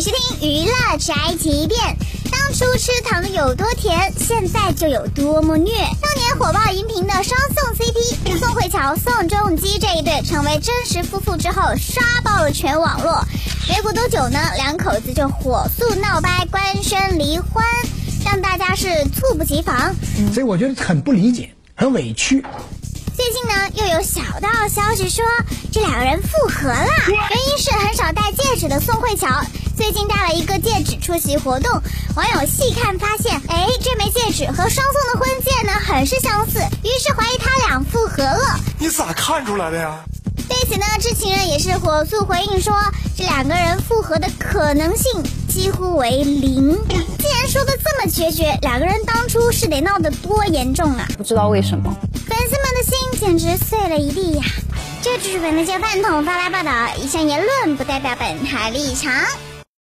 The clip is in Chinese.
收听娱乐宅急便。当初吃糖有多甜，现在就有多么虐。当年火爆荧屏的双宋 CP 宋慧乔、宋仲基这一对成为真实夫妇之后，刷爆了全网络。没过多久呢，两口子就火速闹掰，官宣离婚，让大家是猝不及防。所以我觉得很不理解，很委屈。最近呢，又有小道消息说这两个人复合了，原因是很少戴戒指的宋慧乔最近戴了一个戒指出席活动，网友细看发现，哎，这枚戒指和双宋的婚戒呢很是相似，于是怀疑他俩复合了。你咋看出来的呀？对此呢，知情人也是火速回应说，这两个人复合的可能性几乎为零。既然说的这么决绝，两个人当初是得闹得多严重啊？不知道为什么。粉丝们的心简直碎了一地呀！这就是本台饭桶发来报道，以上言论不代表本台立场。